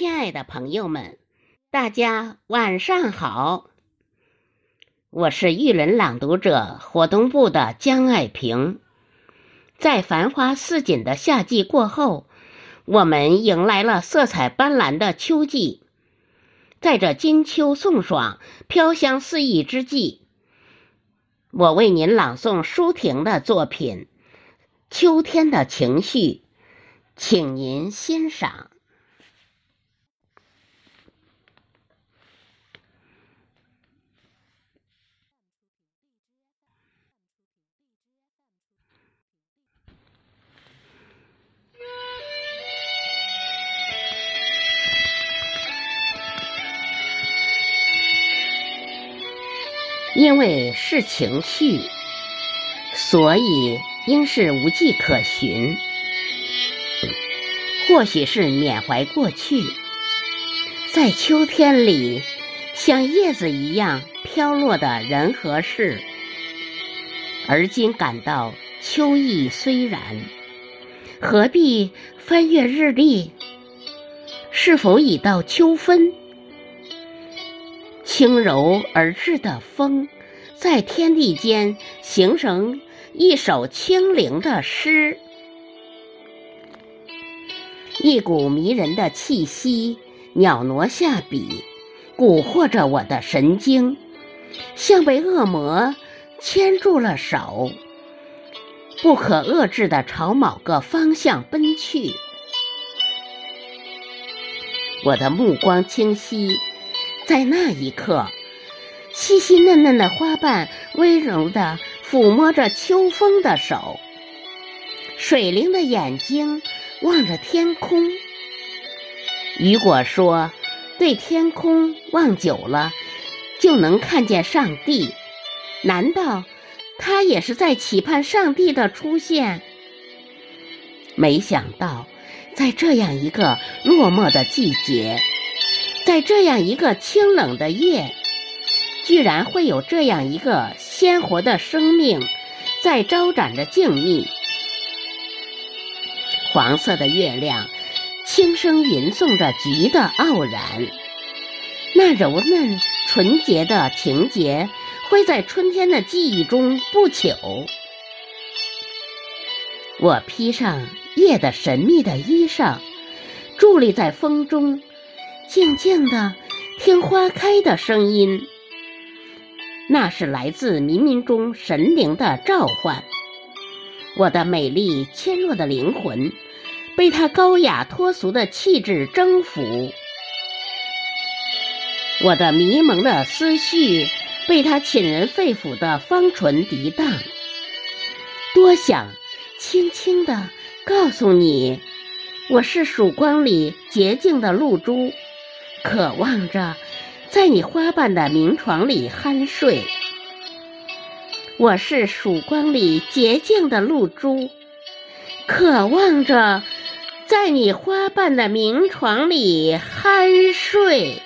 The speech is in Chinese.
亲爱的朋友们，大家晚上好！我是育人朗读者活动部的江爱萍。在繁花似锦的夏季过后，我们迎来了色彩斑斓的秋季。在这金秋送爽、飘香四溢之际，我为您朗诵舒婷的作品《秋天的情绪》，请您欣赏。因为是情绪，所以应是无迹可寻。或许是缅怀过去，在秋天里，像叶子一样飘落的人和事。而今感到秋意虽然，何必翻阅日历？是否已到秋分？轻柔而至的风，在天地间形成一首清灵的诗，一股迷人的气息袅娜下笔，蛊惑着我的神经，像被恶魔牵住了手，不可遏制的朝某个方向奔去。我的目光清晰。在那一刻，细细嫩嫩的花瓣温柔地抚摸着秋风的手，水灵的眼睛望着天空。雨果说：“对天空望久了，就能看见上帝。”难道他也是在期盼上帝的出现？没想到，在这样一个落寞的季节。在这样一个清冷的夜，居然会有这样一个鲜活的生命在招展着静谧。黄色的月亮轻声吟诵着菊的傲然，那柔嫩纯洁的情节会在春天的记忆中不朽。我披上夜的神秘的衣裳，伫立在风中。静静的听花开的声音，那是来自冥冥中神灵的召唤。我的美丽纤弱的灵魂被他高雅脱俗的气质征服，我的迷蒙的思绪被他沁人肺腑的芳醇涤荡。多想轻轻地告诉你，我是曙光里洁净的露珠。渴望着在你花瓣的明床里酣睡，我是曙光里洁净的露珠，渴望着在你花瓣的明床里酣睡。